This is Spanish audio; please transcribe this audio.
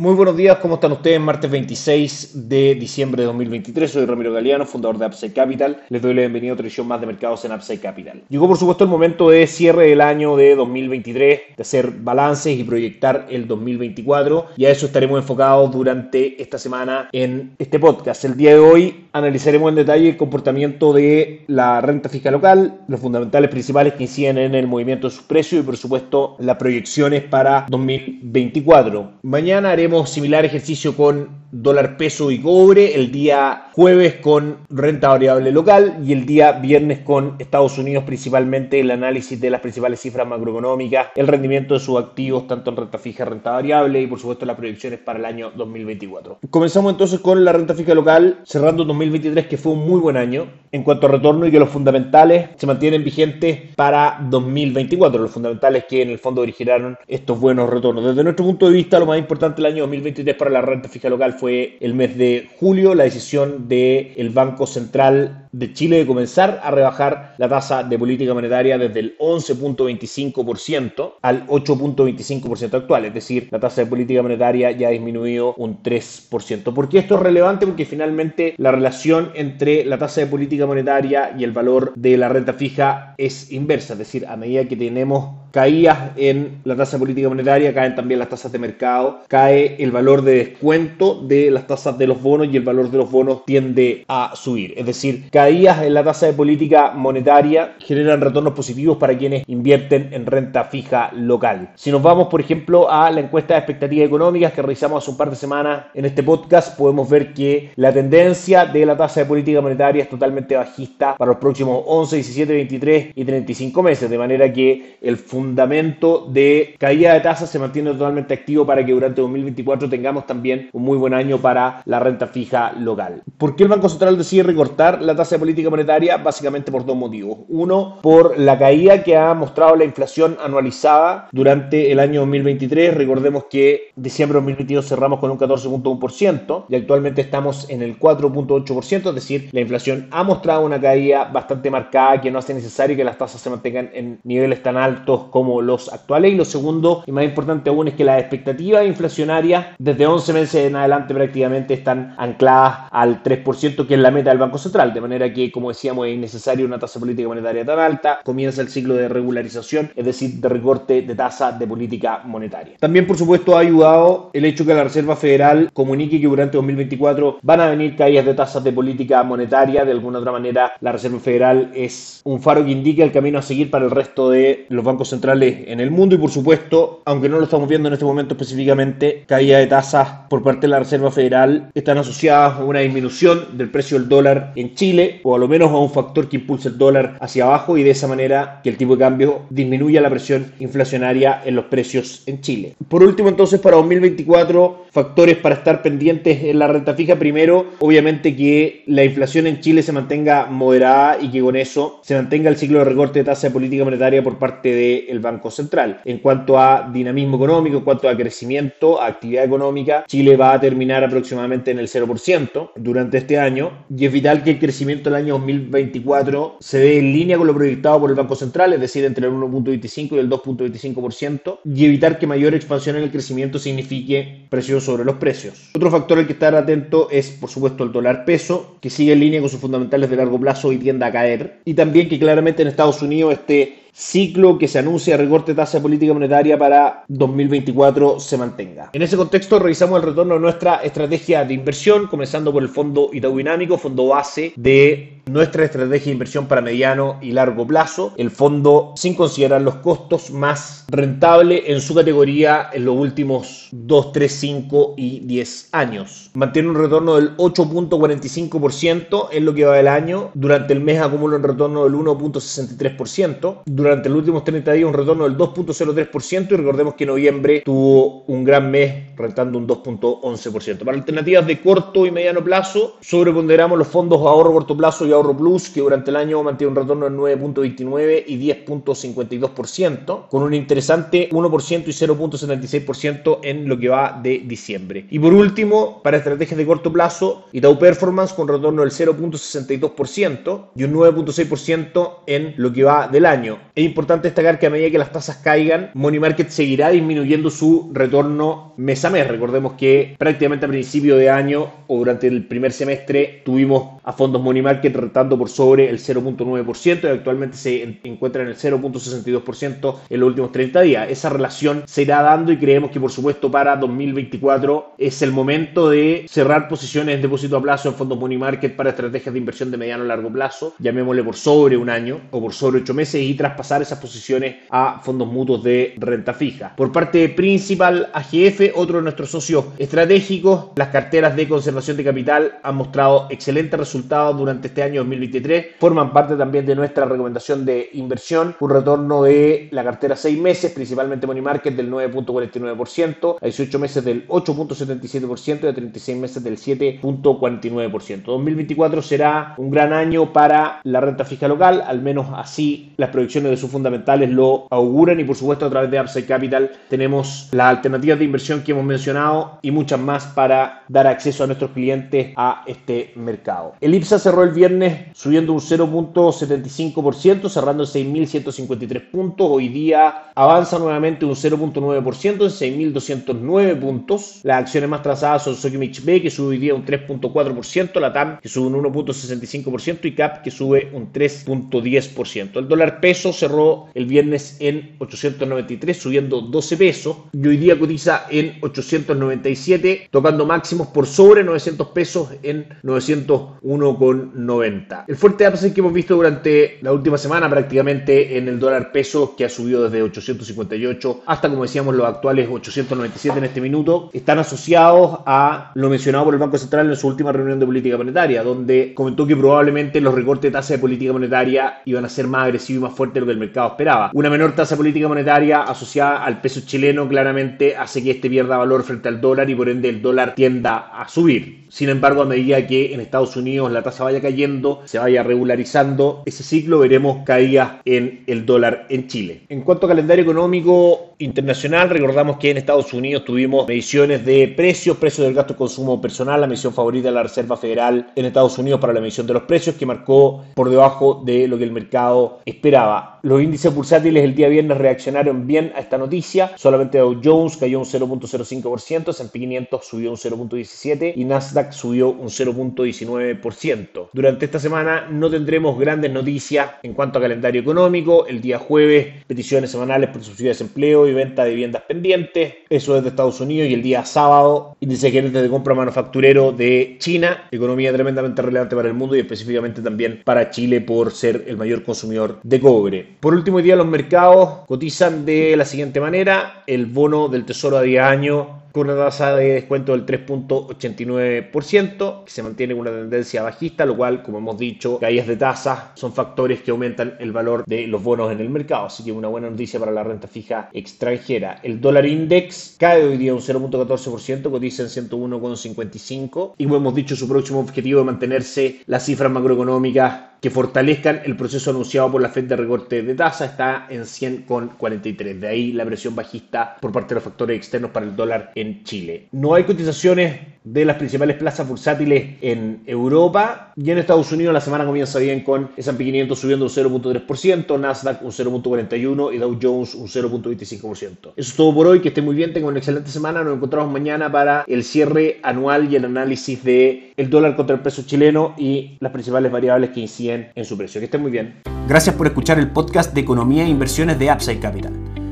Muy buenos días, ¿cómo están ustedes? Martes 26 de diciembre de 2023, soy Ramiro Galeano, fundador de Upside Capital. Les doy la bienvenida a otra edición más de mercados en Upside Capital. Llegó por supuesto el momento de cierre del año de 2023, de hacer balances y proyectar el 2024 y a eso estaremos enfocados durante esta semana en este podcast. El día de hoy analizaremos en detalle el comportamiento de la renta fija local, los fundamentales principales que inciden en el movimiento de sus precios y por supuesto las proyecciones para 2024. Mañana haremos similar ejercicio con dólar peso y cobre, el día jueves con renta variable local y el día viernes con Estados Unidos principalmente el análisis de las principales cifras macroeconómicas, el rendimiento de sus activos tanto en renta fija, renta variable y por supuesto las proyecciones para el año 2024. Comenzamos entonces con la renta fija local, cerrando 2023 que fue un muy buen año en cuanto a retorno y que los fundamentales se mantienen vigentes para 2024, los fundamentales que en el fondo originaron estos buenos retornos. Desde nuestro punto de vista, lo más importante del año 2023 para la renta fija local fue el mes de julio, la decisión del el Banco Central de Chile de comenzar a rebajar la tasa de política monetaria desde el 11.25% al 8.25% actual, es decir, la tasa de política monetaria ya ha disminuido un 3%. ¿Por qué esto es relevante? Porque finalmente la relación entre la tasa de política monetaria y el valor de la renta fija es inversa, es decir, a medida que tenemos caídas en la tasa de política monetaria, caen también las tasas de mercado, cae el valor de descuento de las tasas de los bonos y el valor de los bonos tiende a subir. Es decir, caídas en la tasa de política monetaria generan retornos positivos para quienes invierten en renta fija local. Si nos vamos, por ejemplo, a la encuesta de expectativas económicas que realizamos hace un par de semanas en este podcast, podemos ver que la tendencia de la tasa de política monetaria es totalmente bajista para los próximos 11, 17, 23 y 35 meses, de manera que el fundamento de caída de tasas se mantiene totalmente activo para que durante 2024 tengamos también un muy buen año para la renta fija local. ¿Por qué el Banco Central decide recortar la tasa de política monetaria? Básicamente por dos motivos. Uno, por la caída que ha mostrado la inflación anualizada durante el año 2023. Recordemos que diciembre de 2022 cerramos con un 14.1% y actualmente estamos en el 4.8%, es decir, la inflación ha mostrado una caída bastante marcada que no hace necesario que las tasas se mantengan en niveles tan altos como los actuales. Y lo segundo, y más importante aún, es que las expectativas inflacionarias desde 11 meses en adelante prácticamente están ancladas al 3%, que es la meta del Banco Central. De manera que, como decíamos, es innecesario una tasa política monetaria tan alta. Comienza el ciclo de regularización, es decir, de recorte de tasa de política monetaria. También, por supuesto, ha ayudado el hecho que la Reserva Federal comunique que durante 2024 van a venir caídas de tasas de política monetaria. De alguna otra manera, la Reserva Federal es un faro que indica el camino a seguir para el resto de los bancos centrales en el mundo y, por supuesto, aunque no lo estamos viendo en este momento específicamente, caída de tasas por parte de la Reserva Federal están asociadas a una disminución del precio del dólar en Chile o a lo menos a un factor que impulsa el dólar hacia abajo y de esa manera que el tipo de cambio disminuya la presión inflacionaria en los precios en Chile. Por último, entonces, para 2024, factores para estar pendientes en la renta fija. Primero, obviamente que la inflación en Chile se mantenga moderada y que con eso se mantenga el ciclo de recorte de tasa de política monetaria por parte del Banco Central. En cuanto a dinamismo económico, en cuanto a crecimiento, a actividad económica, Chile va a terminar aproximadamente en el 0% durante este año y es que el crecimiento del año 2024 se dé en línea con lo proyectado por el Banco Central, es decir, entre el 1.25 y el 2.25% y evitar que mayor expansión en el crecimiento signifique presión sobre los precios. Otro factor al que estar atento es, por supuesto, el dólar peso, que sigue en línea con sus fundamentales de largo plazo y tiende a caer. Y también que claramente en Estados Unidos este ciclo que se anuncia recorte tasa de política monetaria para 2024 se mantenga. En ese contexto revisamos el retorno de nuestra estrategia de inversión, comenzando por el fondo Itaú Dinámico, fondo base de nuestra estrategia de inversión para mediano y largo plazo. El fondo, sin considerar los costos, más rentable en su categoría en los últimos 2, 3, 5 y 10 años. Mantiene un retorno del 8.45% en lo que va del año. Durante el mes acumula un retorno del 1.63%. Durante los últimos 30 días un retorno del 2.03% y recordemos que noviembre tuvo un gran mes rentando un 2.11%. Para alternativas de corto y mediano plazo, sobreponderamos los fondos ahorro corto plazo y ahorro Plus, que durante el año mantiene un retorno de 9.29 y 10.52%, con un interesante 1% y 0.76% en lo que va de diciembre. Y por último, para estrategias de corto plazo, Itaú Performance con retorno del 0.62% y un 9.6% en lo que va del año. Es importante destacar que a medida que las tasas caigan, Money Market seguirá disminuyendo su retorno mes a mes. Recordemos que prácticamente a principio de año o durante el primer semestre tuvimos a fondos Money Market retando por sobre el 0.9% y actualmente se encuentra en el 0.62% en los últimos 30 días. Esa relación se irá dando y creemos que por supuesto para 2024 es el momento de cerrar posiciones en depósito a plazo en fondos Money Market para estrategias de inversión de mediano a largo plazo, llamémosle por sobre un año o por sobre 8 meses y traspasar esas posiciones a fondos mutuos de renta fija. Por parte de Principal AGF, otro de nuestros socios estratégicos, las carteras de conservación de capital han mostrado excelentes resultados durante este año 2023, forman parte también de nuestra recomendación de inversión, un retorno de la cartera 6 meses, principalmente Money Market del 9.49%, a 18 meses del 8.77% y a 36 meses del 7.49%. 2024 será un gran año para la renta fija local, al menos así las proyecciones de sus fundamentales lo auguran y por supuesto a través de Upside Capital tenemos las alternativas de inversión que hemos mencionado y muchas más para dar acceso a nuestros clientes a este mercado. El IPSA cerró el viernes subiendo un 0.75%, cerrando en 6.153 puntos. Hoy día avanza nuevamente un 0.9% en 6.209 puntos. Las acciones más trazadas son Sokimich B, que sube hoy día un 3.4%, la TAM, que sube un 1.65% y CAP, que sube un 3.10%. El dólar peso cerró el viernes en 893, subiendo 12 pesos y hoy día cotiza en 897, tocando máximos por sobre 900 pesos en 901,90. El fuerte upside que hemos visto durante la última semana prácticamente en el dólar peso que ha subido desde 858 hasta como decíamos los actuales 897 en este minuto están asociados a lo mencionado por el Banco Central en su última reunión de política monetaria donde comentó que probablemente los recortes de tasa de política monetaria iban a ser más agresivos y más fuertes de lo que el mercado esperaba. Una menor tasa política monetaria asociada al peso chileno claramente hace que este pierda valor frente al dólar y por ende el dólar tienda a subir. Sin embargo, a medida que en Estados Unidos la tasa vaya cayendo, se vaya regularizando ese ciclo, veremos caídas en el dólar en Chile. En cuanto a calendario económico internacional, recordamos que en Estados Unidos tuvimos mediciones de precios, precios del gasto de consumo personal, la medición favorita de la Reserva Federal en Estados Unidos para la medición de los precios, que marcó por debajo de lo que el mercado esperaba. Los índices bursátiles el día viernes reaccionaron bien a esta noticia, solamente Dow Jones cayó un 0.05%, S&P 500 subió un 0.17% y Nasdaq subió un 0.19%. Durante esta semana no tendremos grandes noticias en cuanto a calendario económico. El día jueves, peticiones semanales por subsidio de desempleo y venta de viviendas pendientes. Eso es de Estados Unidos. Y el día sábado, índice gerente de compra manufacturero de China. Economía tremendamente relevante para el mundo y específicamente también para Chile por ser el mayor consumidor de cobre. Por último, hoy día los mercados cotizan de la siguiente manera. El bono del tesoro a 10 años con una tasa de descuento del 3.89%, que se mantiene con una tendencia bajista, lo cual, como hemos dicho, caídas de tasas son factores que aumentan el valor de los bonos en el mercado, así que una buena noticia para la renta fija extranjera. El dólar index cae hoy día un 0.14%, cotiza en 101,55 y como hemos dicho, su próximo objetivo es mantenerse las cifras macroeconómicas que fortalezcan el proceso anunciado por la Fed de recorte de tasa está en 100,43. De ahí la presión bajista por parte de los factores externos para el dólar Chile. No hay cotizaciones de las principales plazas bursátiles en Europa y en Estados Unidos la semana comienza bien con S&P 500 subiendo un 0.3%, Nasdaq un 0.41% y Dow Jones un 0.25%. Eso es todo por hoy, que esté muy bien, tengan una excelente semana, nos encontramos mañana para el cierre anual y el análisis de el dólar contra el peso chileno y las principales variables que inciden en su precio. Que estén muy bien. Gracias por escuchar el podcast de Economía e Inversiones de Upside Capital.